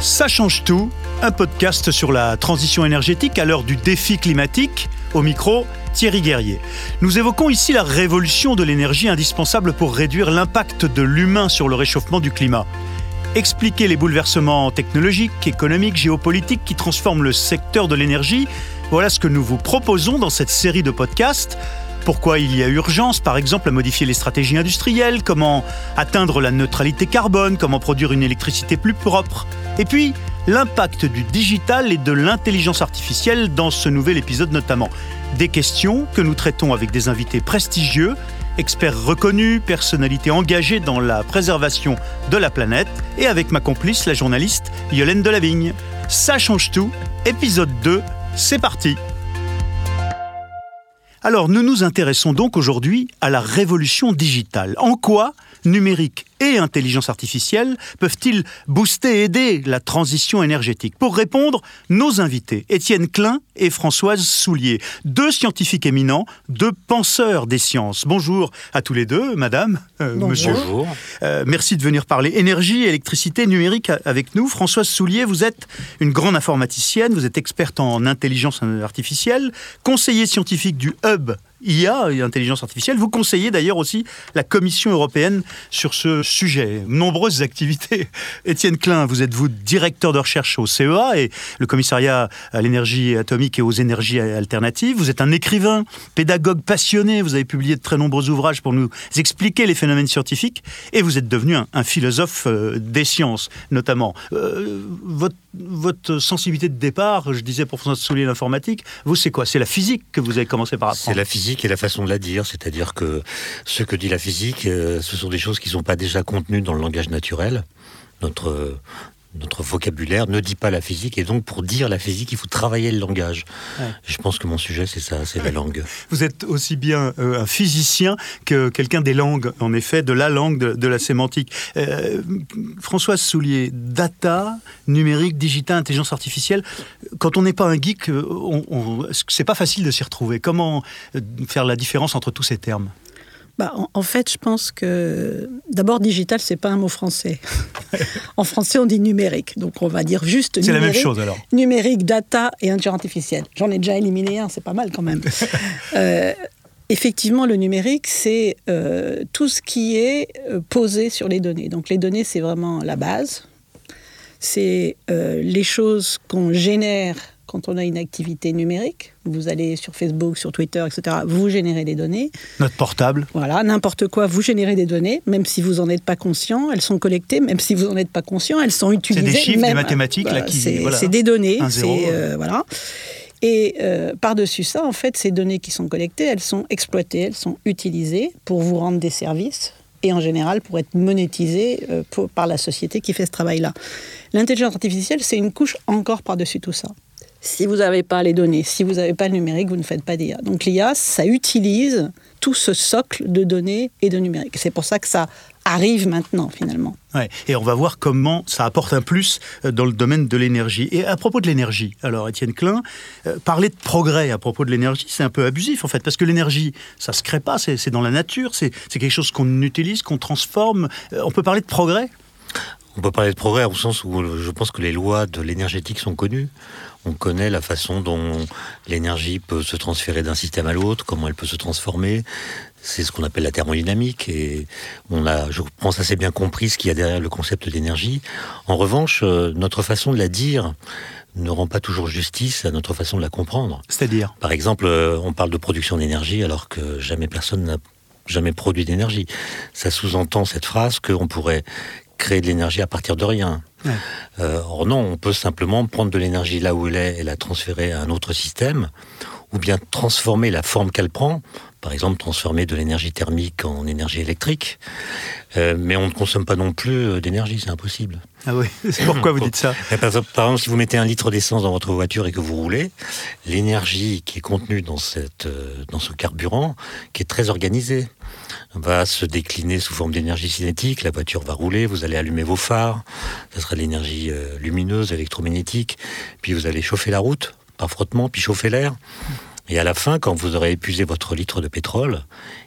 Ça change tout, un podcast sur la transition énergétique à l'heure du défi climatique. Au micro, Thierry Guerrier. Nous évoquons ici la révolution de l'énergie indispensable pour réduire l'impact de l'humain sur le réchauffement du climat. Expliquer les bouleversements technologiques, économiques, géopolitiques qui transforment le secteur de l'énergie, voilà ce que nous vous proposons dans cette série de podcasts. Pourquoi il y a urgence, par exemple, à modifier les stratégies industrielles, comment atteindre la neutralité carbone, comment produire une électricité plus propre? Et puis, l'impact du digital et de l'intelligence artificielle dans ce nouvel épisode notamment. Des questions que nous traitons avec des invités prestigieux, experts reconnus, personnalités engagées dans la préservation de la planète, et avec ma complice, la journaliste Yolène Delavigne. Ça change tout, épisode 2, c'est parti alors nous nous intéressons donc aujourd'hui à la révolution digitale. En quoi numérique et intelligence artificielle peuvent-ils booster et aider la transition énergétique? Pour répondre, nos invités, Étienne Klein et Françoise Soulier, deux scientifiques éminents, deux penseurs des sciences. Bonjour à tous les deux, madame, euh, monsieur. Bonjour. Euh, merci de venir parler énergie, électricité, numérique avec nous. Françoise Soulier, vous êtes une grande informaticienne, vous êtes experte en intelligence artificielle, conseiller scientifique du Hub IA et intelligence artificielle. Vous conseillez d'ailleurs aussi la Commission européenne sur ce sujet. Nombreuses activités. Étienne Klein, vous êtes vous directeur de recherche au CEA et le commissariat à l'énergie atomique et aux énergies alternatives? Vous êtes un écrivain, pédagogue passionné. Vous avez publié de très nombreux ouvrages pour nous expliquer les phénomènes scientifiques et vous êtes devenu un, philosophe euh, des sciences, notamment. Euh, votre, sensibilité de départ, je disais pour François Soulier l'informatique, vous c'est quoi? C'est la physique que vous avez commencé par apprendre C'est la physique et la façon de la dire, c'est-à-dire que ce que dit la physique, euh, ce sont des choses qui ne sont pas déjà contenues dans le langage naturel. Notre, notre vocabulaire ne dit pas la physique, et donc pour dire la physique, il faut travailler le langage. Je pense que mon sujet, c'est ça, c'est la langue. Vous êtes aussi bien euh, un physicien que quelqu'un des langues, en effet, de la langue, de, la sémantique. Euh, Françoise Soulier, data, numérique, digital, intelligence artificielle, quand on n'est pas un geek, euh, on, c'est pas facile de s'y retrouver? Comment faire la différence entre tous ces termes? Bah, en, fait, je pense que d'abord digital, c'est pas un mot français. en français, on dit numérique, donc on va dire juste. C'est la même chose alors. Numérique, data et intelligence artificielle. J'en ai déjà éliminé un, c'est pas mal quand même. Euh, effectivement, le numérique, c'est euh, tout ce qui est euh, posé sur les données. Donc les données, c'est vraiment la base. C'est les choses qu'on génère quand on a une activité numérique, vous allez sur Facebook, sur Twitter, etc., vous générez des données. Notre portable. Voilà, n'importe quoi, vous générez des données, même si vous n'en êtes pas conscient, elles sont collectées, même si vous n'en êtes pas conscient, elles sont utilisées. C'est des chiffres, des mathématiques, là, qui. C'est des données, c'est. Euh, voilà. Et euh, par-dessus ça, en fait, ces données qui sont collectées, elles sont exploitées, elles sont utilisées pour vous rendre des services et en général pour être monétisées euh, par la société qui fait ce travail-là. L'intelligence artificielle, c'est une couche encore par-dessus tout ça. Si vous n'avez pas les données, si vous n'avez pas le numérique, vous ne faites pas d'IA. Donc l'IA, ça utilise tout ce socle de données et de numérique. C'est pour ça que ça arrive maintenant finalement. Ouais. Et on va voir comment ça apporte un plus euh, dans le domaine de l'énergie. Et à propos de l'énergie, alors Étienne Klein, euh, parler de progrès à propos de l'énergie, c'est un peu abusif en fait, parce que l'énergie, ça se crée pas, c'est dans la nature, c'est quelque chose qu'on utilise, qu'on transforme. Euh, on peut parler de progrès? On peut parler de progrès au sens où je pense que les lois de l'énergétique sont connues. On connaît la façon dont l'énergie peut se transférer d'un système à l'autre, comment elle peut se transformer. C'est ce qu'on appelle la thermodynamique et on a, je pense, assez bien compris ce qu'il y a derrière le concept d'énergie. En revanche, euh, notre façon de la dire ne rend pas toujours justice à notre façon de la comprendre. C'est-à-dire? Par exemple, euh, on parle de production d'énergie alors que jamais personne n'a jamais produit d'énergie. Ça sous-entend cette phrase qu'on pourrait créer de l'énergie à partir de rien. Euh, or non, on peut simplement prendre de l'énergie là où elle est et la transférer à un autre système, ou bien transformer la forme qu'elle prend, par exemple transformer de l'énergie thermique en énergie électrique, euh, mais on ne consomme pas non plus euh, d'énergie, c'est impossible. Ah oui, c'est pourquoi vous dites ça par exemple, si vous mettez un litre d'essence dans votre voiture et que vous roulez, l'énergie qui est contenue dans, cette, dans ce carburant, qui est très organisé, va se décliner sous forme d'énergie cinétique. La voiture va rouler, vous allez allumer vos phares, ça sera de l'énergie euh, lumineuse, électromagnétique, puis vous allez chauffer la route par frottement, puis chauffer l'air. Et à la fin, quand vous aurez épuisé votre litre de pétrole,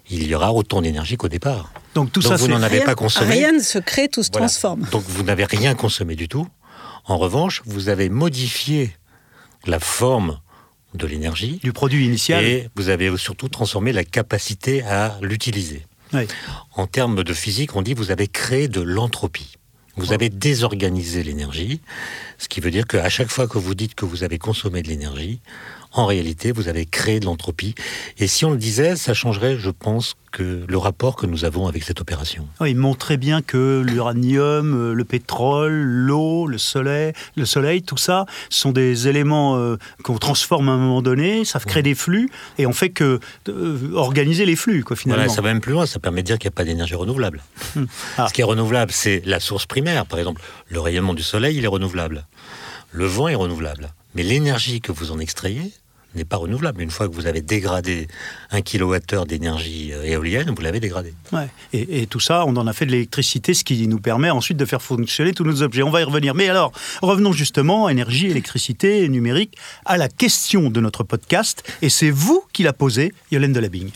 il y aura autant d'énergie qu'au départ. Donc tout ça, vous n'en avez pas consommé. Rien ne se crée, tout se transforme. Donc vous n'avez rien consommé du tout. En revanche, vous avez modifié la forme de l'énergie. Du produit initial. Et vous avez surtout transformé la capacité à l'utiliser. En termes de physique, on dit vous avez créé de l'entropie. Vous avez désorganisé l'énergie, ce qui veut dire qu'à chaque fois que vous dites que vous avez consommé de l'énergie, en réalité, vous avez créé de l'entropie. Et si on le disait, ça changerait, je pense, que le rapport que nous avons avec cette opération. il montrait bien que l'uranium, euh, le pétrole, l'eau, le soleil, le soleil, tout ça sont des éléments euh, qu'on transforme à un moment donné, ça crée des flux, et on fait que euh, organiser les flux, quoi, finalement. ça va même plus loin, ça permet de dire qu'il n'y a pas d'énergie renouvelable. Hmm. Ah. Ce qui est renouvelable, c'est la source primaire. Par exemple, le rayonnement du soleil, il est renouvelable. Le vent est renouvelable. Mais l'énergie que vous en extrayez, n'est pas renouvelable. Une fois que vous avez dégradé un kilowattheure d'énergie euh, éolienne, vous l'avez dégradé. Ouais. Et, tout ça, on en a fait de l'électricité, ce qui nous permet ensuite de faire fonctionner tous nos objets. On va y revenir. Mais alors, revenons justement, énergie, électricité, numérique, à la question de notre podcast. Et c'est vous qui la posez, Yolène Delabigne.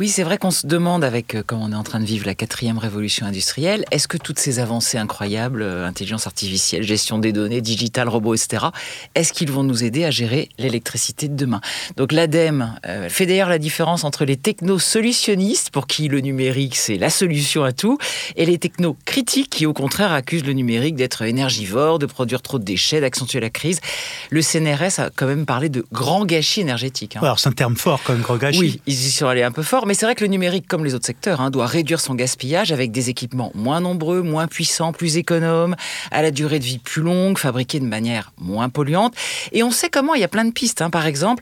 Oui, c'est vrai qu'on se demande, avec, euh, comme on est en train de vivre la quatrième révolution industrielle, est-ce que toutes ces avancées incroyables, euh, intelligence artificielle, gestion des données, digital, robots, etc., est-ce qu'ils vont nous aider à gérer l'électricité de demain Donc l'ADEME fait d'ailleurs la différence entre les techno-solutionnistes, pour qui le numérique c'est la solution à tout, et les techno-critiques qui au contraire accusent le numérique d'être énergivore, de produire trop de déchets, d'accentuer la crise. Le CNRS a quand même parlé de grand gâchis énergétique. Hein. Alors c'est un terme fort quand même, grand gâchis. Oui, ils y sont allés un peu fort, mais c'est vrai que le numérique, comme les autres secteurs, hein, doit réduire son gaspillage avec des équipements moins nombreux, moins puissants, plus économes, à la durée de vie plus longue, fabriqués de manière moins polluante. Et on sait comment, il y a plein de pistes. Hein. Par exemple,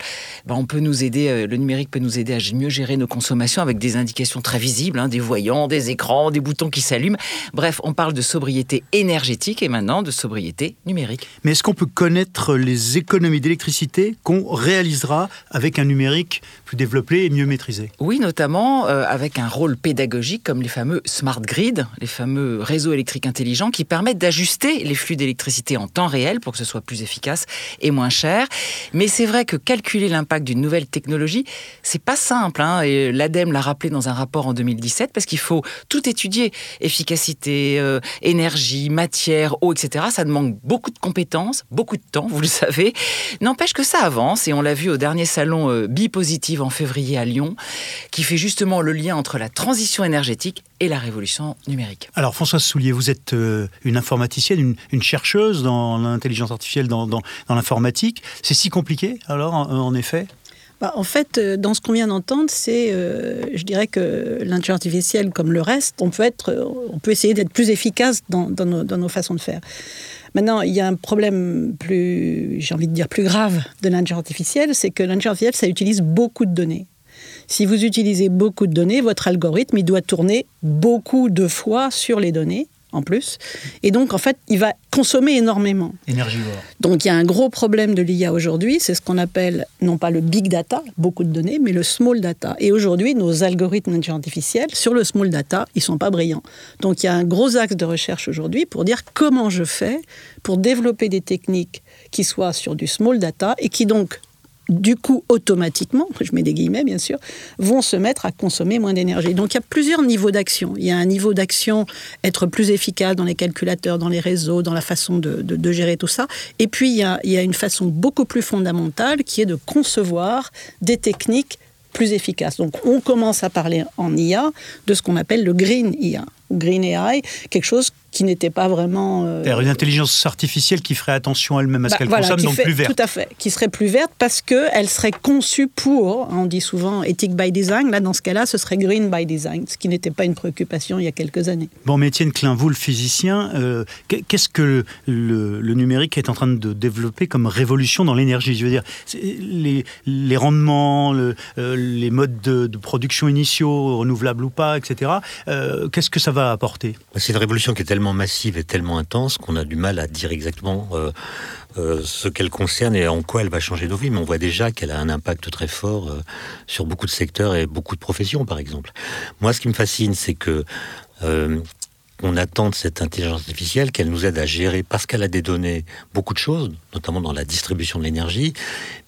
ben, on peut nous aider, euh, le numérique peut nous aider à mieux gérer nos consommations avec des indications très visibles, hein, des voyants, des écrans, des boutons qui s'allument. Bref, on parle de sobriété énergétique et maintenant de sobriété numérique. Mais est-ce qu'on peut connaître les économies d'électricité qu'on réalisera avec un numérique plus développé et mieux maîtrisé? Oui, notamment euh, avec un rôle pédagogique comme les fameux smart grids, les fameux réseaux électriques intelligents qui permettent d'ajuster les flux d'électricité en temps réel pour que ce soit plus efficace et moins cher. Mais c'est vrai que calculer l'impact d'une nouvelle technologie, c'est pas simple. Hein, et l'ADEME l'a rappelé dans un rapport en 2017 parce qu'il faut tout étudier efficacité, euh, énergie, matière, eau, etc. Ça demande beaucoup de compétences, beaucoup de temps, vous le savez. N'empêche que ça avance et on l'a vu au dernier salon euh, Bipositive en février à Lyon, qui fait justement le lien entre la transition énergétique et la révolution numérique. Alors Françoise Soulier, vous êtes euh, une informaticienne, une, chercheuse dans l'intelligence artificielle, dans, dans l'informatique. C'est si compliqué alors en effet? Bah, en fait, euh, dans ce qu'on vient d'entendre, c'est, euh, je dirais que l'intelligence artificielle, comme le reste, on peut, être, on peut essayer d'être plus efficace dans, nos, façons de faire. Maintenant, il y a un problème plus, j'ai envie de dire plus grave de l'intelligence artificielle, c'est que l'intelligence artificielle, ça utilise beaucoup de données. Si vous utilisez beaucoup de données, votre algorithme, il doit tourner beaucoup de fois sur les données en plus. Et donc, en fait, il va consommer énormément. Énergivore. Donc, il y a un gros problème de l'IA aujourd'hui, c'est ce qu'on appelle non pas le big data, beaucoup de données, mais le small data. Et aujourd'hui, nos algorithmes artificielle, sur le small data, ils sont pas brillants. Donc, il y a un gros axe de recherche aujourd'hui pour dire comment je fais pour développer des techniques qui soient sur du small data et qui donc du coup, automatiquement, je mets des guillemets bien sûr, vont se mettre à consommer moins d'énergie. Donc il y a plusieurs niveaux d'action. Il y a un niveau d'action, être plus efficace dans les calculateurs, dans les réseaux, dans la façon de, gérer tout ça. Et puis il y, a, une façon beaucoup plus fondamentale qui est de concevoir des techniques plus efficaces. Donc on commence à parler en IA de ce qu'on appelle le green IA, green AI, quelque chose qui n'était pas vraiment... Euh, une intelligence artificielle qui ferait attention elle-même à ce bah, qu'elle consomme, donc plus verte. Tout à fait, qui serait plus verte parce qu'elle serait conçue pour, on dit souvent ethic by design, là dans ce cas-là ce serait green by design, ce qui n'était pas une préoccupation il y a quelques années. Bon, mais Étienne Klein, vous le physicien, euh, qu'est-ce que le, numérique est en train de développer comme révolution dans l'énergie? Je veux dire, les, les rendements, le, euh, les modes de, production initiaux, renouvelables ou pas, etc., qu'est-ce que ça va apporter? C'est une révolution qui est tellement massive et tellement intense qu'on a du mal à dire exactement euh, euh, ce qu'elle concerne et en quoi elle va changer nos vies. Mais on voit déjà qu'elle a un impact très fort euh, sur beaucoup de secteurs et beaucoup de professions, par exemple. Moi, ce qui me fascine, c'est que qu'on attend de cette intelligence artificielle qu'elle nous aide à gérer, parce qu'elle a des données, beaucoup de choses, notamment dans la distribution de l'énergie,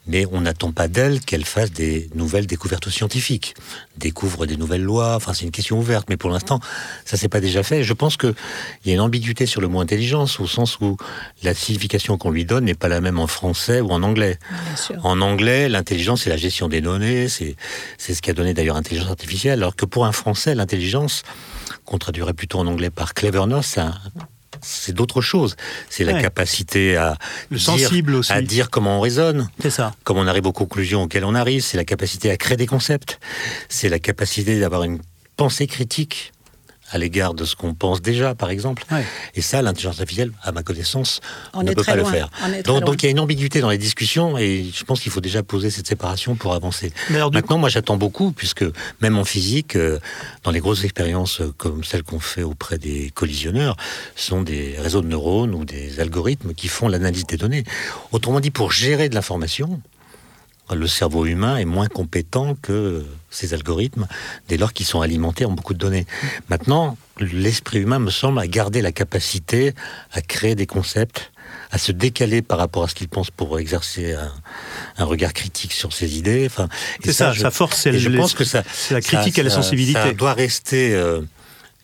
mais on n'attend pas d'elle qu'elle fasse des nouvelles découvertes scientifiques, découvre des nouvelles lois. Enfin, c'est une question ouverte, mais pour l'instant, ça s'est pas déjà fait. Je pense qu'il y a une ambiguïté sur le mot intelligence, au sens où la signification qu'on lui donne n'est pas la même en français ou en anglais. En anglais, l'intelligence, c'est la gestion des données, c'est ce qui a donné d'ailleurs intelligence artificielle, alors que pour un français, l'intelligence, qu'on traduirait plutôt en anglais par cleverness, c'est d'autres choses. C'est la capacité à le dire, sensible aussi. à dire comment on raisonne, c'est ça. comment on arrive aux conclusions auxquelles on arrive. C'est la capacité à créer des concepts. C'est la capacité d'avoir une pensée critique à l'égard de ce qu'on pense déjà, par exemple. Et ça, l'intelligence artificielle, à ma connaissance, on ne peut pas le faire. Donc, il y a une ambiguïté dans les discussions et je pense qu'il faut déjà poser cette séparation pour avancer. Maintenant, moi, j'attends beaucoup, puisque même en physique, euh, dans les grosses expériences euh, comme celles qu'on fait auprès des collisionneurs, sont des réseaux de neurones ou des algorithmes qui font l'analyse des données. Autrement dit, pour gérer de l'information, le cerveau humain est moins compétent que ces algorithmes dès lors qu'ils sont alimentés en beaucoup de données. Maintenant, l'esprit humain me semble a gardé la capacité à créer des concepts, à se décaler par rapport à ce qu'il pense pour exercer un, regard critique sur ses idées. Enfin, c'est ça, sa force, c'est je pense que ça, la critique et la sensibilité. Ça doit rester euh,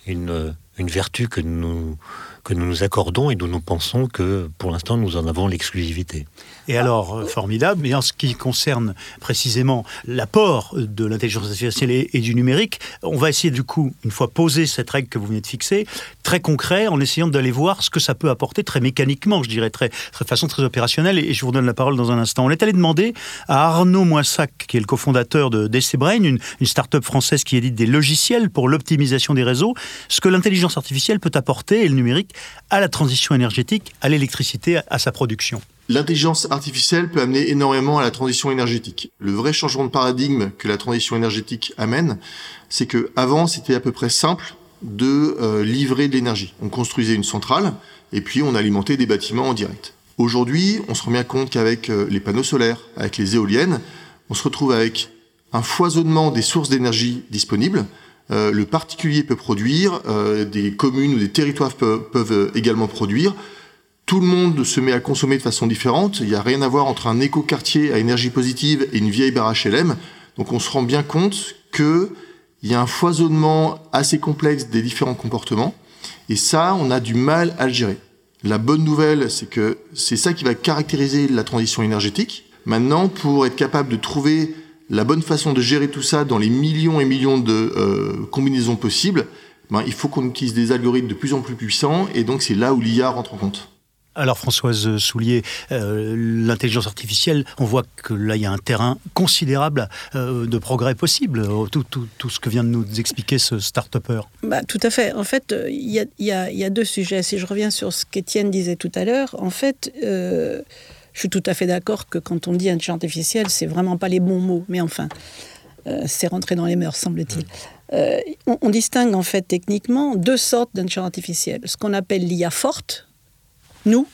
une, une vertu que nous que nous nous accordons et dont nous pensons que pour l'instant nous en avons l'exclusivité. Et alors, euh, formidable, mais en ce qui concerne précisément l'apport de l'intelligence artificielle et, du numérique, on va essayer du coup, une fois posée cette règle que vous venez de fixer, très concret, en essayant d'aller voir ce que ça peut apporter très mécaniquement, je dirais, très, de façon très opérationnelle, et je vous donne la parole dans un instant. On est allé demander à Arnaud Moissac, qui est le cofondateur de DC Brain, une, une start-up française qui édite des logiciels pour l'optimisation des réseaux, ce que l'intelligence artificielle peut apporter, et le numérique, à la transition énergétique, à l'électricité, à sa production. L'intelligence artificielle peut amener énormément à la transition énergétique. Le vrai changement de paradigme que la transition énergétique amène, c'est que avant c'était à peu près simple de euh, livrer de l'énergie. On construisait une centrale et puis on alimentait des bâtiments en direct. Aujourd'hui, on se rend bien compte qu'avec euh, les panneaux solaires, avec les éoliennes, on se retrouve avec un foisonnement des sources d'énergie disponibles. Euh, le particulier peut produire, des communes ou des territoires peuvent également produire tout le monde se met à consommer de façon différente. Il n'y a rien à voir entre un éco-quartier à énergie positive et une vieille barre HLM. Donc on se rend bien compte qu'il y a un foisonnement assez complexe des différents comportements. Et ça, on a du mal à le gérer. La bonne nouvelle, c'est que c'est ça qui va caractériser la transition énergétique. Maintenant, pour être capable de trouver la bonne façon de gérer tout ça dans les millions et millions de euh, combinaisons possibles, ben, il faut qu'on utilise des algorithmes de plus en plus puissants. Et donc, c'est là où l'IA rentre en compte. Alors Françoise Soulier, euh, l'intelligence artificielle, on voit que là il y a un terrain considérable euh, de progrès possible, tout, tout, ce que vient de nous expliquer ce start-upper. Bah, tout à fait. En fait, il y a, y, y a, deux sujets. Si je reviens sur ce qu'Étienne disait tout à l'heure, en fait, je suis tout à fait d'accord que quand on dit intelligence artificielle, c'est vraiment pas les bons mots, mais enfin, c'est rentré dans les mœurs, semble-t-il. On, on, distingue en fait techniquement deux sortes d'intelligence artificielle. Ce qu'on appelle l'IA forte, nous,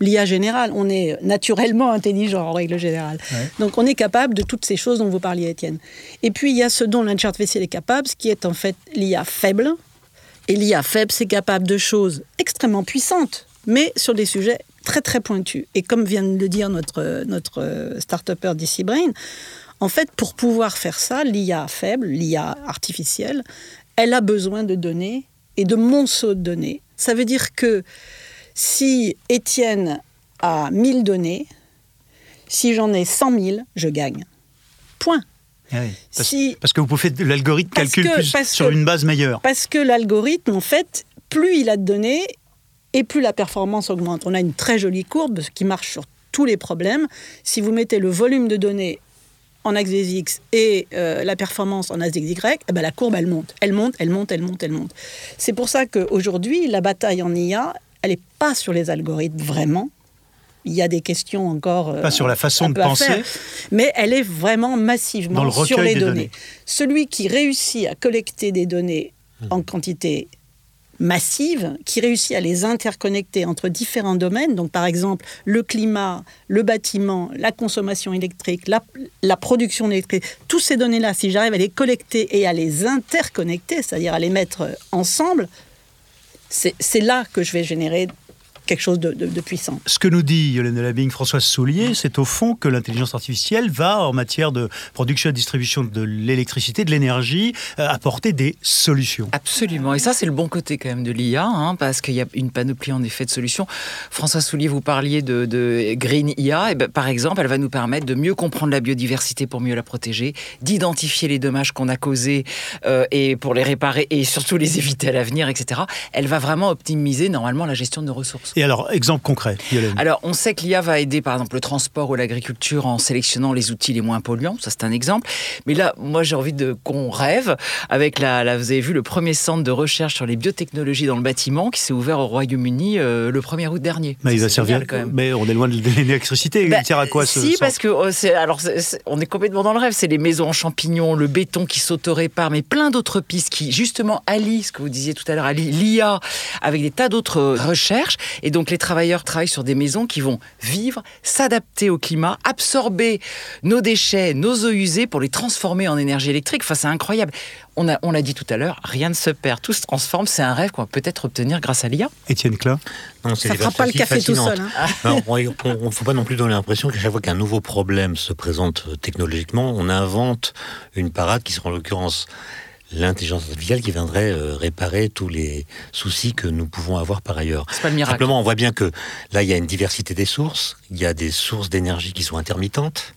l'IA générale, on est naturellement intelligent en règle générale. Donc on est capable de toutes ces choses dont vous parliez, Étienne. Et puis il y a ce dont l'intelligence artificielle est capable, ce qui est en fait l'IA faible. Et l'IA faible, c'est capable de choses extrêmement puissantes, mais sur des sujets très très pointus. Et comme vient de le dire notre, notre start-upper DC Brain, en fait, pour pouvoir faire ça, l'IA faible, l'IA artificielle, elle a besoin de données et de monceaux de données. Ça veut dire que si Étienne a 1000 données, si j'en ai 100 000, je gagne. Point. Ah parce, que vous pouvez l'algorithme calcule plus sur une base meilleure. Parce que l'algorithme, en fait, plus il a de données et plus la performance augmente. On a une très jolie courbe qui marche sur tous les problèmes. Si vous mettez le volume de données en axe des X et euh, la performance en axe des Y, eh ben la courbe, elle monte. Elle monte, elle monte, elle monte, elle monte. C'est pour ça qu'aujourd'hui, la bataille en IA, elle n'est pas sur les algorithmes vraiment. Il y a des questions encore. Euh, pas sur la façon de penser. mais elle est vraiment massivement sur les données. Celui qui réussit à collecter des données mmh. en quantité massive, qui réussit à les interconnecter entre différents domaines, donc par exemple le climat, le bâtiment, la consommation électrique, la, production électrique, toutes ces données-là, si j'arrive à les collecter et à les interconnecter, c'est-à-dire à les mettre ensemble, c'est là que je vais générer quelque chose de, puissant. Ce que nous dit Yolande Labing, Françoise Soulier, c'est au fond que l'intelligence artificielle va, en matière de production et distribution de l'électricité, de l'énergie, euh, apporter des solutions. Absolument. Et ça, c'est le bon côté quand même de l'IA, hein, parce qu'il y a une panoplie en effet de solutions. Françoise Soulier, vous parliez de, Green IA. Et ben, par exemple, elle va nous permettre de mieux comprendre la biodiversité pour mieux la protéger, d'identifier les dommages qu'on a causés euh, et pour les réparer et surtout les éviter à l'avenir, etc. Elle va vraiment optimiser normalement la gestion de nos ressources. Et alors, exemple concret, Alors, on sait que l'IA va aider, par exemple, le transport ou l'agriculture en sélectionnant les outils les moins polluants. Ça, c'est un exemple. Mais là, moi, j'ai envie de qu'on rêve avec la, la, Vous avez vu le premier centre de recherche sur les biotechnologies dans le bâtiment qui s'est ouvert au Royaume-Uni euh, le 1er août dernier. Mais il va servir quand même. Mais on est loin de l'électricité. il bah, sert à quoi ce Si, parce que euh, c'est alors on est complètement dans le rêve. C'est les maisons en champignons, le béton qui s'auto-répare, mais plein d'autres pistes qui justement allient ce que vous disiez tout à l'heure, l'IA avec des tas d'autres recherches. Et donc les travailleurs travaillent sur des maisons qui vont vivre, s'adapter au climat, absorber nos déchets, nos eaux usées pour les transformer en énergie électrique. Enfin, c'est incroyable. On a, on l'a dit tout à l'heure, rien ne se perd, tout se transforme. C'est un rêve qu'on va peut-être obtenir grâce à l'IA. Étienne Klein non, Ça ne fera pas le café tout seul. Hein. il ne faut pas non plus donner l'impression qu'à chaque fois qu'un nouveau problème se présente technologiquement, on invente une parade qui sera en l'occurrence l'intelligence artificielle qui viendrait euh, réparer tous les soucis que nous pouvons avoir par ailleurs. C'est pas le miracle. Simplement, on voit bien que là, il y a une diversité des sources, il y a des sources d'énergie qui sont intermittentes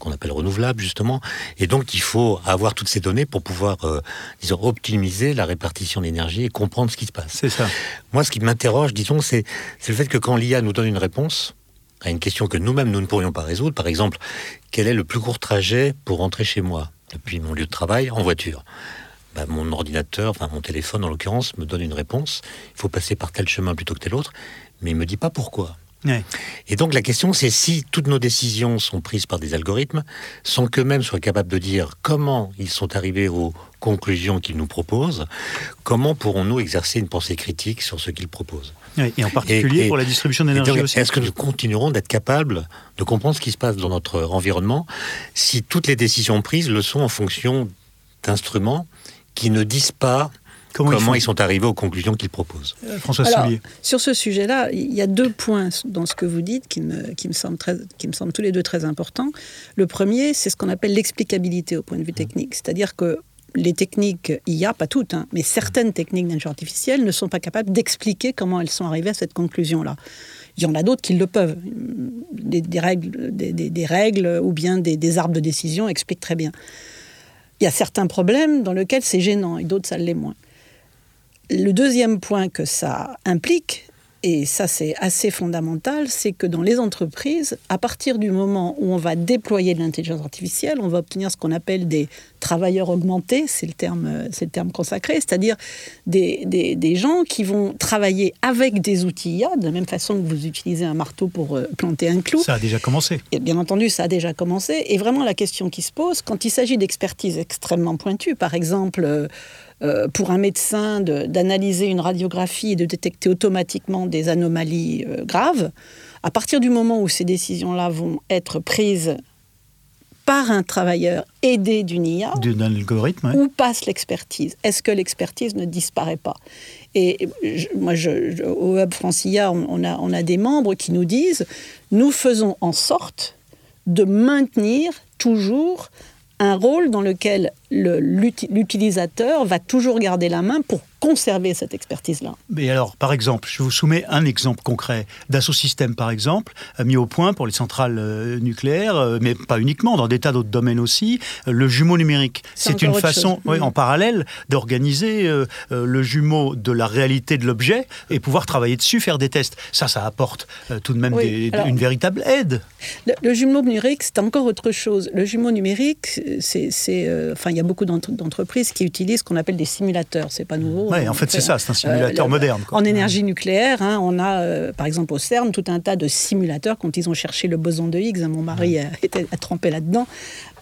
qu'on appelle renouvelables justement, et donc il faut avoir toutes ces données pour pouvoir, euh, disons, optimiser la répartition de l'énergie et comprendre ce qui se passe. C'est ça. Moi, ce qui m'interroge, disons, c'est le fait que quand l'IA nous donne une réponse à une question que nous-mêmes nous ne pourrions pas résoudre, par exemple, quel est le plus court trajet pour rentrer chez moi? Depuis mon lieu de travail en voiture bah, mon ordinateur, enfin mon téléphone en l'occurrence, me donne une réponse. Il faut passer par tel chemin plutôt que tel autre, mais il me dit pas pourquoi. Et donc la question, c'est si toutes nos décisions sont prises par des algorithmes, sans qu'eux-mêmes soient capables de dire comment ils sont arrivés aux conclusions qu'ils nous proposent, comment pourrons-nous exercer une pensée critique sur ce qu'ils proposent Et en particulier pour la distribution d'énergie aussi. Est-ce que nous continuerons d'être capables de comprendre ce qui se passe dans notre environnement si toutes les décisions prises le sont en fonction d'instruments qui ne disent pas Comment, ils, sont arrivés aux conclusions qu'ils proposent euh, François Soulier. Sur ce sujet-là, il y a deux points dans ce que vous dites qui me, qui me, semblent, très, qui me semblent tous les deux très importants. Le premier, c'est ce qu'on appelle l'explicabilité au point de vue technique. C'est-à-dire que les techniques IA, pas toutes, hein, mais certaines techniques d'intelligence artificielle ne sont pas capables d'expliquer comment elles sont arrivées à cette conclusion-là. Il y en a d'autres qui le peuvent. Des, règles, des, des, règles ou bien des, arbres de décision expliquent très bien. Il y a certains problèmes dans lesquels c'est gênant et d'autres ça l'est moins. Le deuxième point que ça implique, et ça c'est assez fondamental, c'est que dans les entreprises, à partir du moment où on va déployer de l'intelligence artificielle, on va obtenir ce qu'on appelle des travailleurs augmentés, c'est le terme, c'est le terme consacré, c'est-à-dire des, des, gens qui vont travailler avec des outils IA, de la même façon que vous utilisez un marteau pour euh, planter un clou. Ça a déjà commencé. Et bien entendu, ça a déjà commencé. Et vraiment la question qui se pose, quand il s'agit d'expertise extrêmement pointue, par exemple... Euh, pour un médecin d'analyser une radiographie et de détecter automatiquement des anomalies euh, graves, à partir du moment où ces décisions-là vont être prises par un travailleur aidé d'une IA, d'un algorithme, où passe l'expertise Est-ce que l'expertise ne disparaît pas? Et moi, je, au Hub France IA, on, a, on a des membres qui nous disent nous faisons en sorte de maintenir toujours un rôle dans lequel l'utilisateur va toujours garder la main pour conserver cette expertise-là. Mais alors, par exemple, je vous soumets un exemple concret. Dassault Systèmes, par exemple, a mis au point pour les centrales euh, nucléaires, euh, mais pas uniquement, dans des tas d'autres domaines aussi, euh, le jumeau numérique. C'est une façon, en parallèle, d'organiser le jumeau de la réalité de l'objet et pouvoir travailler dessus, faire des tests. Ça, ça apporte tout de même une véritable aide. Le, jumeau numérique, c'est encore autre chose. Le jumeau numérique, c'est, enfin, il y a beaucoup d'entreprises qui utilisent ce qu'on appelle des simulateurs. C'est pas nouveau. Oui, en fait, c'est ça, c'est un simulateur euh, moderne. En énergie nucléaire, hein, on a, euh, par exemple, au CERN, tout un tas de simulateurs. Quand ils ont cherché le boson de Higgs, hein, mon mari a, trempé là-dedans.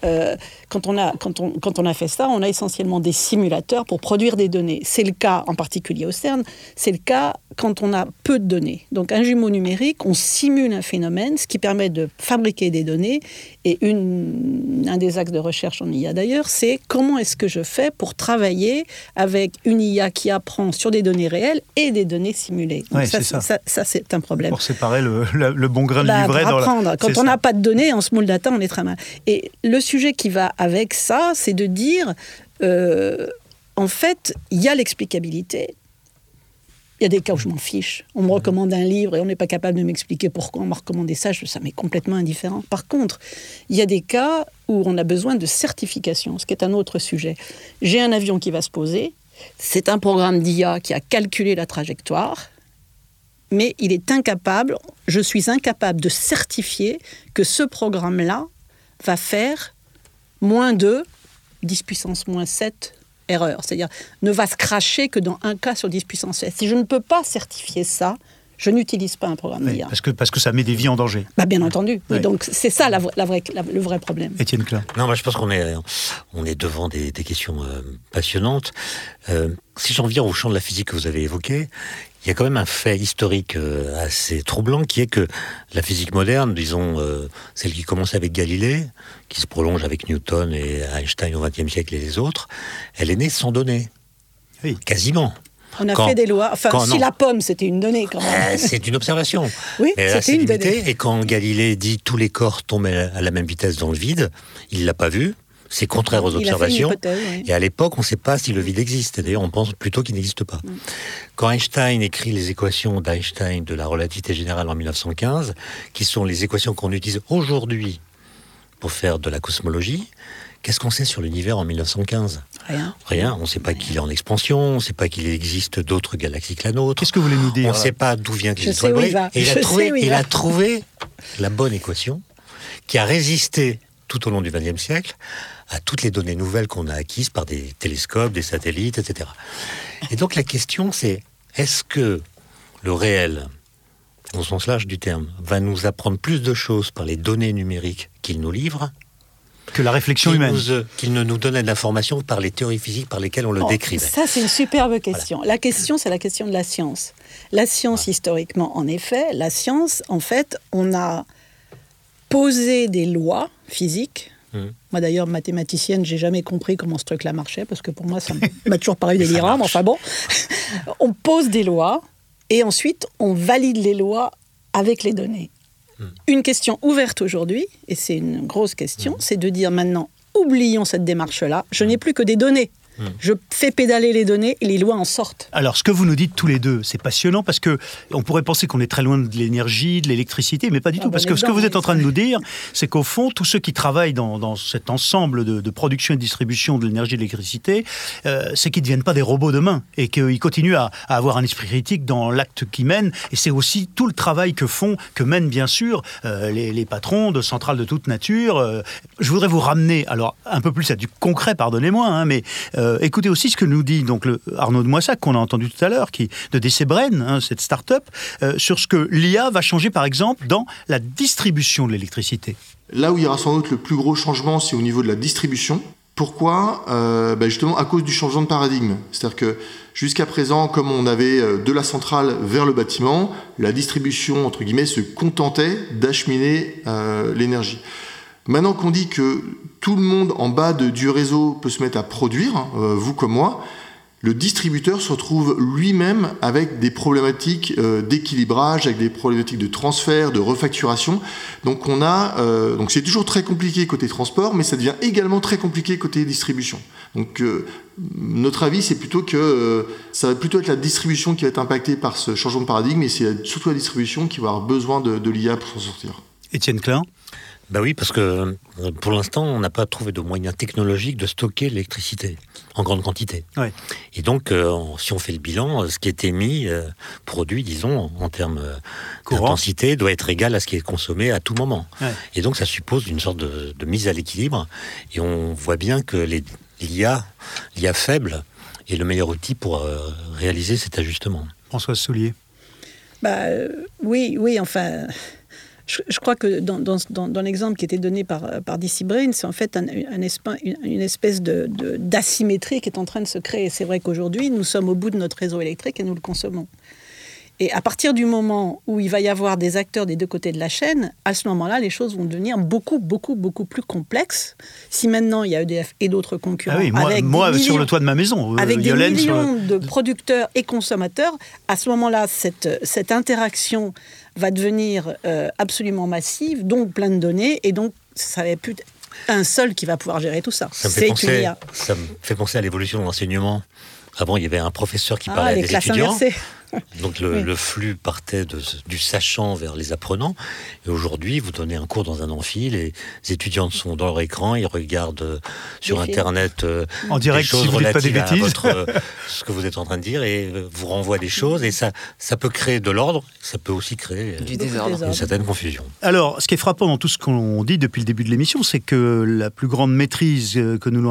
Euh, quand, on a, quand, on, quand on a fait ça, on a essentiellement des simulateurs pour produire des données. C'est le cas en particulier au CERN, c'est le cas quand on a peu de données. Donc un jumeau numérique, on simule un phénomène, ce qui permet de fabriquer des données. Et une, un des axes de recherche en IA d'ailleurs, c'est comment est-ce que je fais pour travailler avec une IA qui apprend sur des données réelles et des données simulées. ça, ça. ça, c'est un problème. Pour séparer le, le, bon grain de bah, livret. Dans la... Quand on n'a pas de données en small data, on est très mal. Et le sujet qui va avec ça, c'est de dire, euh, en fait, il y a l'explicabilité, il y a des cas où je m'en fiche. On me recommande un livre et on n'est pas capable de m'expliquer pourquoi on m'a recommandé ça. Ça m'est complètement indifférent. Par contre, il y a des cas où on a besoin de certification, ce qui est un autre sujet. J'ai un avion qui va se poser. C'est un programme d'IA qui a calculé la trajectoire, mais il est incapable, je suis incapable de certifier que ce programme-là va faire moins de 10 puissance moins 7 erreur, c'est-à-dire ne va se cracher que dans un cas sur 10 puissance 7. Si je ne peux pas certifier ça, je n'utilise pas un programme d'IA. Parce que, parce que ça met des vies en danger. Bah, bien entendu. donc c'est ça la, la vraie, le vrai problème. Étienne Klein. Non, moi je pense qu'on est, on est devant des, questions euh, passionnantes. Euh, si j'en viens au champ de la physique que vous avez évoqué, il y a quand même un fait historique euh, assez troublant qui est que la physique moderne, disons celle qui commence avec Galilée, qui se prolonge avec Newton et Einstein au XXe siècle et les autres, elle est née sans données. Oui. Quasiment. On a fait des lois. Enfin, si la pomme, c'était une donnée quand même. Euh, c'est une observation. oui, c'était une donnée. Et quand Galilée dit tous les corps tombent à la même vitesse dans le vide, il l'a pas vu. C'est contraire aux observations. Et à l'époque, on ne sait pas si le vide existe. D'ailleurs, on pense plutôt qu'il n'existe pas. Mm. Quand Einstein écrit les équations d'Einstein de la relativité générale en 1915, qui sont les équations qu'on utilise aujourd'hui pour faire de la cosmologie, Qu'est-ce qu'on sait sur l'univers en 1915 Rien. Rien. On ne sait pas qu'il est en expansion, on ne sait pas qu'il existe d'autres galaxies que la nôtre. Qu'est-ce que vous voulez nous dire? On ne sait pas d'où vient Et il a, trouvé, il a trouvé la bonne équation qui a résisté tout au long du XXe siècle à toutes les données nouvelles qu'on a acquises par des télescopes, des satellites, etc. Et donc la question c'est est-ce que le réel, au sens large du terme, va nous apprendre plus de choses par les données numériques qu'il nous livre que la réflexion humaine. Qu'il ne nous donnait de l'information par les théories physiques par lesquelles on le oh, décrivait. Ça, c'est une superbe question. La question, c'est la question de la science. La science, historiquement, en effet, la science, en fait, on a posé des lois physiques. Hum. Moi d'ailleurs, mathématicienne, j'ai jamais compris comment ce truc-là marchait, parce que pour moi, ça m'a toujours paru délirant, mais enfin bon. on pose des lois, et ensuite, on valide les lois avec les données. Une question ouverte aujourd'hui, et c'est une grosse question, c'est de dire maintenant, oublions cette démarche-là, je n'ai plus que des données. Je fais pédaler les données et les lois en sortent. Alors, ce que vous nous dites tous les deux, c'est passionnant parce que on pourrait penser qu'on est très loin de l'énergie, de l'électricité, mais pas du ah tout. Bah, parce que ce que vous êtes en train de nous dire, c'est qu'au fond, tous ceux qui travaillent dans, cet ensemble de, production et de distribution de l'énergie et de l'électricité, euh, c'est qu'ils ne deviennent pas des robots demain et qu'ils continuent à, avoir un esprit critique dans l'acte qu'ils mènent. Et c'est aussi tout le travail que font, que mènent bien sûr euh, les, patrons de centrales de toute nature. Euh, je voudrais vous ramener, alors un peu plus à du concret, pardonnez-moi, hein, mais euh, écoutez aussi ce que nous dit donc Arnaud de Moissac, qu'on a entendu tout à l'heure, qui de DC hein, cette start-up, euh, sur ce que l'IA va changer par exemple dans la distribution de l'électricité. Là où il y aura sans doute le plus gros changement, c'est au niveau de la distribution. Pourquoi? Euh, ben Justement à cause du changement de paradigme. C'est-à-dire que jusqu'à présent, comme on avait de la centrale vers le bâtiment, la distribution, entre guillemets, se contentait d'acheminer l'énergie. Maintenant qu'on dit que tout le monde en bas de, du réseau peut se mettre à produire, hein, euh, vous comme moi, le distributeur se retrouve lui-même avec des problématiques euh, d'équilibrage, avec des problématiques de transfert, de refacturation. Donc on a, euh, donc c'est toujours très compliqué côté transport, mais ça devient également très compliqué côté distribution. Donc notre avis, c'est plutôt que ça va plutôt être la distribution qui va être impactée par ce changement de paradigme, et c'est surtout la distribution qui va avoir besoin de, de l'IA pour s'en sortir. Étienne Klein bah oui, parce que euh, pour l'instant, on n'a pas trouvé de moyens technologiques de stocker l'électricité en grande quantité. Et donc, euh, si on fait le bilan, ce qui est émis, euh, produit, disons, en termes d'intensité, doit être égal à ce qui est consommé à tout moment. Et donc, ça suppose une sorte de, mise à l'équilibre. Et on voit bien que l'IA, l'IA faible, est le meilleur outil pour réaliser cet ajustement. François Soulier. Bah, oui, oui, enfin Je, crois que dans, l'exemple qui était donné par, par DC Brain, c'est en fait un, une, espèce d'asymétrie qui est en train de se créer. C'est vrai qu'aujourd'hui, nous sommes au bout de notre réseau électrique et nous le consommons. Et à partir du moment où il va y avoir des acteurs des deux côtés de la chaîne, à ce moment-là, les choses vont devenir beaucoup, beaucoup, beaucoup plus complexes. Si maintenant il y a EDF et d'autres concurrents, ah moi, avec moi sur le toit de ma maison, euh, avec des millions de producteurs et consommateurs, à ce moment-là, cette, cette interaction va devenir euh, absolument massive, donc plein de données, et donc ça va plus un seul qui va pouvoir gérer tout ça. Ça me fait, penser, ça me fait penser à l'évolution de l'enseignement. Avant, il y avait un professeur qui ah, parlait à des étudiants. Donc le, flux partait du sachant vers les apprenants. Et aujourd'hui, vous donnez un cours dans un amphi, les étudiants sont dans leur écran, ils regardent euh, sur Internet euh, en direct, des choses si relatives à votre, euh, ce que vous êtes en train de dire et vous renvoie des choses. Et ça, ça peut créer de l'ordre, ça peut aussi créer du désordre. une certaine confusion. Alors, ce qui est frappant dans tout ce qu'on dit depuis le début de l'émission, c'est que la plus grande maîtrise que nous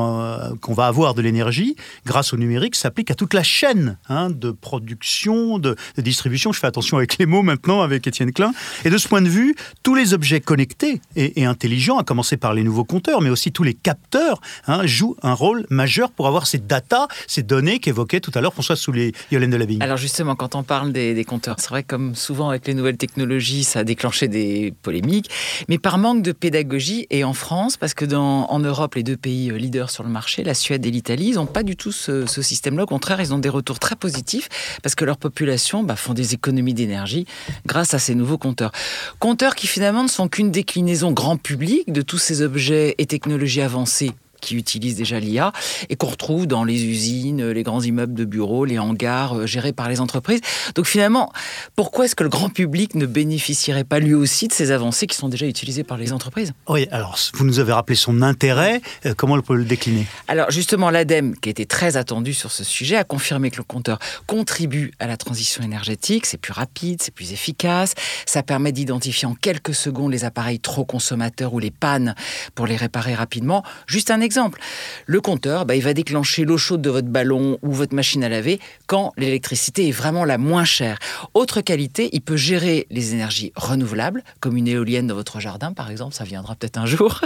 qu'on va avoir de l'énergie, grâce au numérique, s'applique à toute la chaîne hein, de production de, distribution. Je fais attention avec les mots maintenant avec Étienne Klein. Et de ce point de vue, tous les objets connectés et, intelligents, à commencer par les nouveaux compteurs, mais aussi tous les capteurs, hein, jouent un rôle majeur pour avoir ces datas, ces données qu'évoquait tout à l'heure François Soulet, Yolène de la Vigne. Alors justement, quand on parle des, compteurs, c'est vrai comme souvent avec les nouvelles technologies, ça a déclenché des polémiques, mais par manque de pédagogie et en France, parce que dans, en Europe, les deux pays euh, leaders sur le marché, la Suède et l'Italie, ils n'ont pas du tout ce système-là. Au contraire, ils ont des retours très positifs parce que leur population bah, font des économies d'énergie grâce à ces nouveaux compteurs. Compteurs qui finalement ne sont qu'une déclinaison grand public de tous ces objets et technologies avancées qui utilisent déjà l'IA et qu'on retrouve dans les usines, les grands immeubles de bureaux, les hangars euh, gérés par les entreprises. Donc finalement, pourquoi est-ce que le grand public ne bénéficierait pas lui aussi de ces avancées qui sont déjà utilisées par les entreprises? Oui, alors vous nous avez rappelé son intérêt, euh, comment on peut le décliner? Alors justement, l'ADEME, qui était très attendu sur ce sujet, a confirmé que le compteur contribue à la transition énergétique, c'est plus rapide, c'est plus efficace, ça permet d'identifier en quelques secondes les appareils trop consommateurs ou les pannes pour les réparer rapidement. Juste un exemple exemple. Le compteur, bah, il va déclencher l'eau chaude de votre ballon ou votre machine à laver quand l'électricité est vraiment la moins chère. Autre qualité, il peut gérer les énergies renouvelables, comme une éolienne dans votre jardin, par exemple, ça viendra peut-être un jour.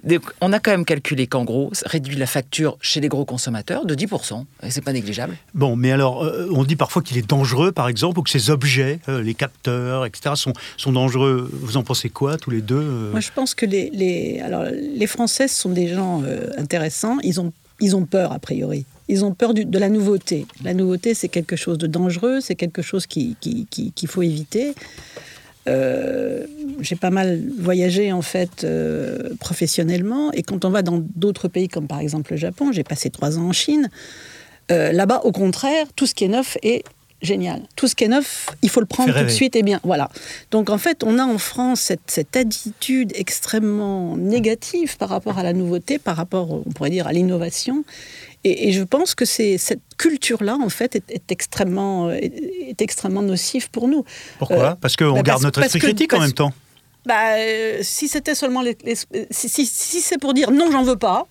on a quand même calculé qu'en gros, ça réduit la facture chez les gros consommateurs de 10%, et c'est pas négligeable. Bon, mais alors, euh, on dit parfois qu'il est dangereux, par exemple, ou que ces objets, euh, les capteurs, etc., sont, sont dangereux. Vous en pensez quoi, tous les deux euh? Moi, je pense que les, les, alors, les Françaises sont des gens intéressants. Ils ont, ils ont peur, a priori. Ils ont peur de la nouveauté. La nouveauté, c'est quelque chose de dangereux, c'est quelque chose qu'il qui, qui, faut éviter. Euh, j'ai pas mal voyagé en fait euh, professionnellement et quand on va dans d'autres pays comme par exemple le Japon, j'ai passé trois ans en Chine. Euh, là-bas, au contraire, tout ce qui est neuf est génial. Tout ce qui est neuf, il faut le prendre tout de suite et bien. Voilà. Donc en fait, on a en France cette, attitude extrêmement négative par rapport à la nouveauté, par rapport, on pourrait dire, à l'innovation. Et, je pense que c'est cette culture-là, en fait, est, extrêmement, est, extrêmement nocive pour nous. Pourquoi? Euh, Parce qu'on bah, garde notre esprit critique en même temps. Bah, euh, si c'était seulement les, si, si, c'est pour dire non, j'en veux pas,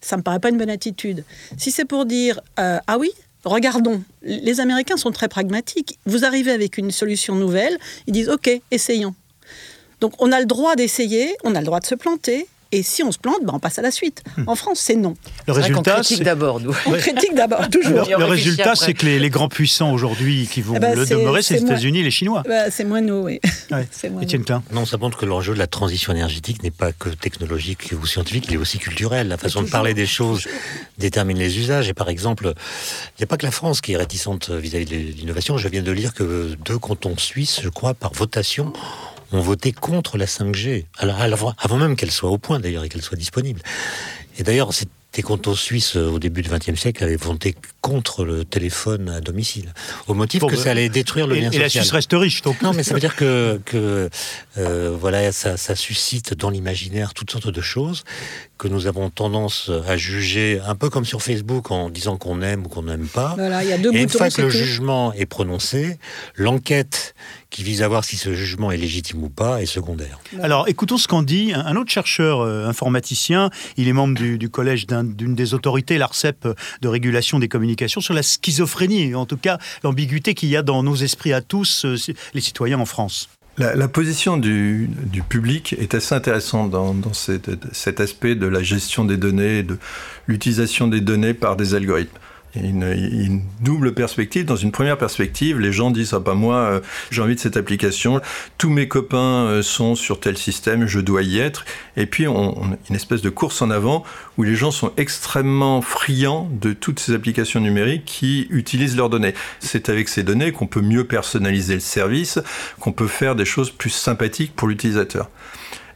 ça me paraît pas une bonne attitude. Si c'est pour dire euh, ah oui, regardons. Les Américains sont très pragmatiques. Vous arrivez avec une solution nouvelle, ils disent OK, essayons. Donc on a le droit d'essayer, on a le droit de se planter, et si on se plante, ben on passe à la suite. Hmm. En France, c'est non. Le résultat, on critique d'abord, On critique d'abord, toujours. Le, résultat, c'est que les, grands puissants aujourd'hui qui vont eh ben, le demeurer, c'est les États-Unis et les Chinois. Ben, c'est moins nous, oui. Non, ça montre que l'enjeu de la transition énergétique n'est pas que technologique ou scientifique, il est aussi culturel. La façon de parler des choses détermine les usages. Et par exemple, il n'y a pas que la France qui est réticente vis-à-vis de l'innovation. Je viens de lire que deux cantons suisses, je crois, par votation, ont voté contre la 5G, alors, avant même qu'elle soit au point d'ailleurs et qu'elle soit disponible. Et d'ailleurs, c'était cantons suisses euh, au début du XXe siècle avaient voté contre le téléphone à domicile, au motif que ça allait détruire le lien social. Et la Suisse reste riche, donc. Non, mais ça veut dire que, que euh, voilà, ça, ça, suscite dans l'imaginaire toutes sortes de choses que nous avons tendance à juger un peu comme sur Facebook en disant qu'on aime ou qu'on n'aime pas. Voilà, il y a deux et une fois que le jugement est prononcé, l'enquête qui vise à voir si ce jugement est légitime ou pas est secondaire. Alors écoutons ce qu'en dit un autre chercheur euh, informaticien, il est membre du, du collège d'une des autorités, l'ARCEP, de régulation des communications, sur la schizophrénie, en tout cas l'ambiguïté qu'il y a dans nos esprits à tous, euh, les citoyens en France. La, position du, public est assez intéressante dans, cet aspect de la gestion des données, de l'utilisation des données par des algorithmes une, une, double perspective. Dans une première perspective, les gens disent ah pas moi euh, j'ai envie de cette application, tous mes copains euh, sont sur tel système, je dois y être. Et puis on, une espèce de course en avant où les gens sont extrêmement friands de toutes ces applications numériques qui utilisent leurs données. C'est avec ces données qu'on peut mieux personnaliser le service, qu'on peut faire des choses plus sympathiques pour l'utilisateur.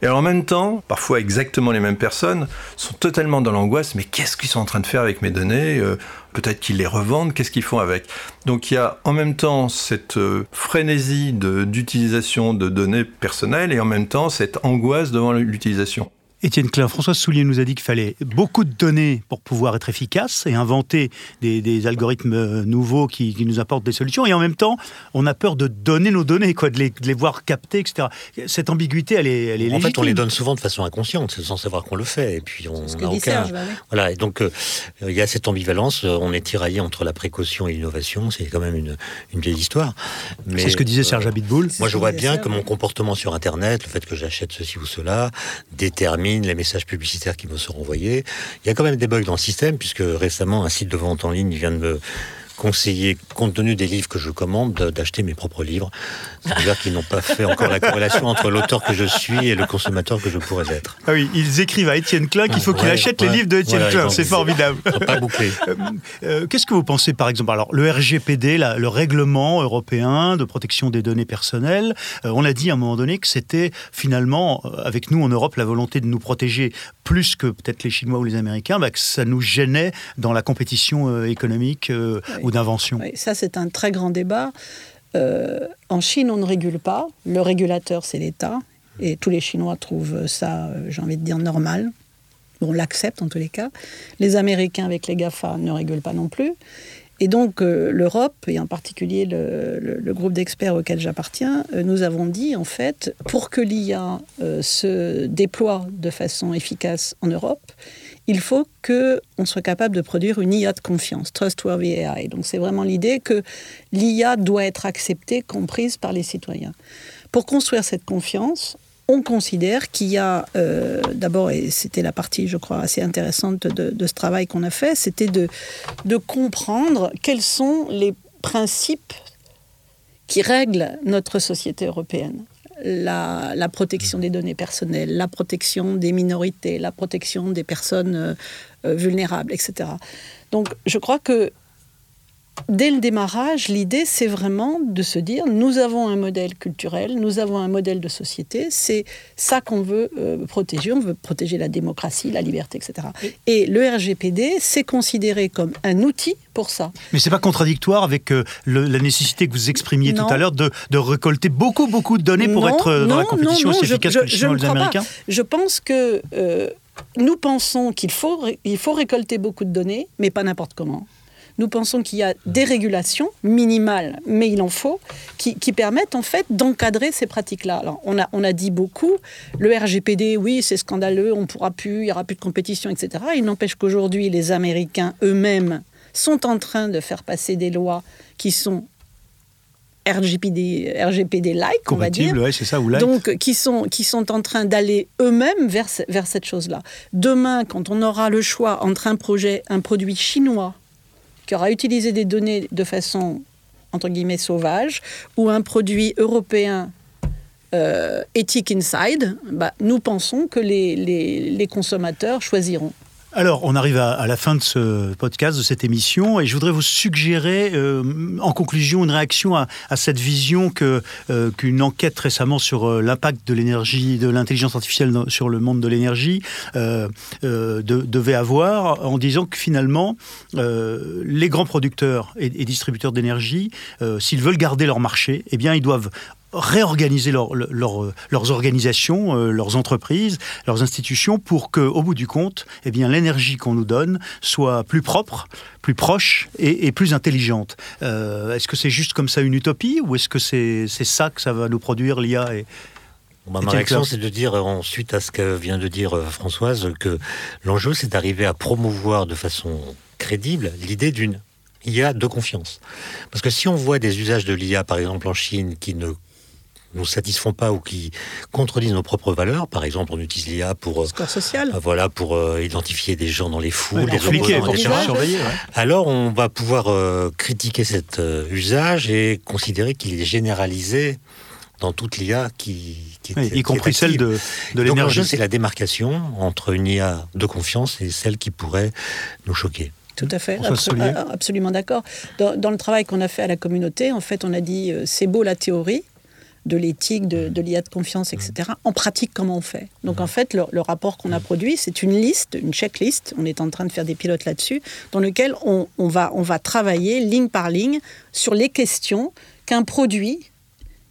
Et en même temps, parfois exactement les mêmes personnes sont totalement dans l'angoisse, mais qu'est-ce qu'ils sont en train de faire avec mes données euh, Peut-être qu'ils les revendent, qu'est-ce qu'ils font avec? Donc il y a en même temps cette euh, frénésie d'utilisation de données personnelles et en même temps cette angoisse devant l'utilisation. Étienne Klein, François Soulier nous a dit qu'il fallait beaucoup de données pour pouvoir être efficace et inventer des, algorithmes euh, nouveaux qui, nous apportent des solutions. Et en même temps, on a peur de donner nos données, quoi, de, les, voir capter, etc. Cette ambiguïté, elle est, elle est En fait, on les donne souvent de façon inconsciente, sans savoir qu'on le fait. Et puis, on n'a aucun. Serge, Voilà. Et donc, euh, il y a cette ambivalence. Euh, on est tiraillé entre la précaution et l'innovation. C'est quand même une, une vieille histoire. C'est ce que disait Serge Abitboul. Moi, je vois bien que mon comportement sur Internet, le fait que j'achète ceci ou cela, détermine les messages publicitaires qui me sont renvoyés. Il y a quand même des bugs dans le système, puisque récemment, un site de vente en ligne vient de me conseiller, compte tenu des livres que je commande, d'acheter mes propres livres. C'est-à-dire qu'ils n'ont pas fait encore la corrélation entre l'auteur que je suis et le consommateur que je pourrais être. Ah oui, ils écrivent à Étienne Klein qu'il faut qu'il achète les livres de Étienne Klein. C'est formidable. Pas bouclé. Euh, euh, qu'est-ce que vous pensez, par exemple? Alors, le RGPD, le règlement européen de protection des données personnelles, euh, on a dit à un moment donné que c'était finalement, avec nous en Europe, la volonté de nous protéger plus que peut-être les Chinois ou les Américains, bah, que ça nous gênait dans la compétition économique ou d'invention oui, Ça, c'est un très grand débat. Euh, en Chine, on ne régule pas. Le régulateur, c'est l'État. Et tous les Chinois trouvent ça, euh, j'ai envie de dire, normal. On l'accepte en tous les cas. Les Américains, avec les GAFA, ne régulent pas non plus. Et donc euh, l'Europe, et en particulier le, groupe d'experts auquel j'appartiens, nous avons dit, en fait, pour que l'IA se déploie de façon efficace en Europe, il faut qu'on soit capable de produire une IA de confiance, Trustworthy AI. Donc c'est vraiment l'idée que l'IA doit être acceptée, comprise par les citoyens. Pour construire cette confiance, on considère qu'il y a euh, d'abord, et c'était la partie, je crois, assez intéressante de, ce travail qu'on a fait, c'était de, comprendre quels sont les principes qui règlent notre société européenne la, protection des données personnelles, la protection des minorités, la protection des personnes euh, vulnérables, etc. Donc je crois que dès le démarrage, l'idée, c'est vraiment de se dire, nous avons un modèle culturel, nous avons un modèle de société, c'est ça qu'on veut euh, protéger, on veut protéger la démocratie, la liberté, etc. Et le RGPD, c'est considéré comme un outil pour ça. Mais c'est pas contradictoire avec euh, la nécessité que vous exprimiez tout à l'heure de, récolter beaucoup, beaucoup de données pour être euh, dans la compétition aussi efficace que les Chinois les Américains Je pense que nous pensons qu'il faut, il faut récolter beaucoup de données, mais pas n'importe comment. Nous pensons qu'il y a des régulations minimales, mais il en faut, qui, permettent en fait d'encadrer ces pratiques-là. Alors, on a, on a dit beaucoup, le RGPD, oui, c'est scandaleux, on pourra plus, il y aura plus de compétition, etc. Il n'empêche qu'aujourd'hui, les Américains eux-mêmes sont en train de faire passer des lois qui sont RGPD, RGPD like, on va dire. c'est ça, ou like. Donc, qui sont, qui sont en train d'aller eux-mêmes vers, vers cette chose-là. Demain, quand on aura le choix entre un projet, un produit chinois qui aura utilisé des données de façon, entre guillemets, sauvage, ou un produit européen euh, éthique inside, bah, nous pensons que les, les consommateurs choisiront. Alors, on arrive à, la fin de ce podcast, de cette émission, et je voudrais vous suggérer, euh, en conclusion, une réaction à, cette vision euh, qu'une enquête récemment sur euh, l'impact de l'énergie, de l'intelligence artificielle sur le monde de l'énergie devait avoir, en disant que finalement, les grands producteurs et, et distributeurs d'énergie, s'ils veulent garder leur marché, eh bien, ils doivent réorganiser leur, leurs organisations, euh, leurs entreprises, leurs institutions pour que, au bout du compte, eh bien, l'énergie qu'on nous donne soit plus propre, plus proche et, plus intelligente. Euh, est-ce que c'est juste comme ça une utopie ou est-ce que c'est ça que ça va nous produire l'IA et, ma réaction, c'est de dire, ensuite à ce que vient de dire euh, Françoise, que l'enjeu, c'est d'arriver à promouvoir de façon crédible l'idée d'une IA de confiance. Parce que si on voit des usages de l'IA, par exemple en Chine, qui ne nous satisfont pas ou qui contredisent nos propres valeurs. Par exemple, on utilise l'IA pour score social. voilà pour identifier des gens dans les foules, les fliquer, pour surveiller. Alors on va pouvoir critiquer cet usage et considérer qu'il est généralisé dans toute l'IA qui, qui y compris celle de, de l'énergie. c'est la démarcation entre une IA de confiance et celle qui pourrait nous choquer. Tout à fait, absolument d'accord. Dans, le travail qu'on a fait à la communauté, en fait, on a dit euh, c'est beau la théorie de l'éthique, de, de l'IA de confiance, etc. En pratique, comment on fait? Donc en fait, le, rapport qu'on a produit, c'est une liste, une checklist. On est en train de faire des pilotes là-dessus, dans lequel on, on, va, on va travailler ligne par ligne sur les questions qu'un produit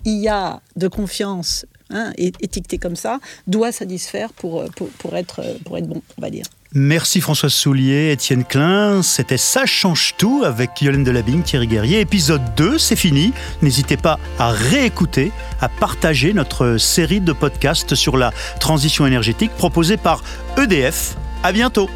IA de confiance hein, étiqueté comme ça, doit satisfaire pour, pour, être, pour être bon, on va dire. Merci Françoise Soulier, Étienne Klein. C'était Ça change tout avec Yolène Delabing, Thierry Guerrier. Épisode 2, c'est fini. N'hésitez pas à réécouter, à partager notre série de podcasts sur la transition énergétique proposée par EDF. À bientôt.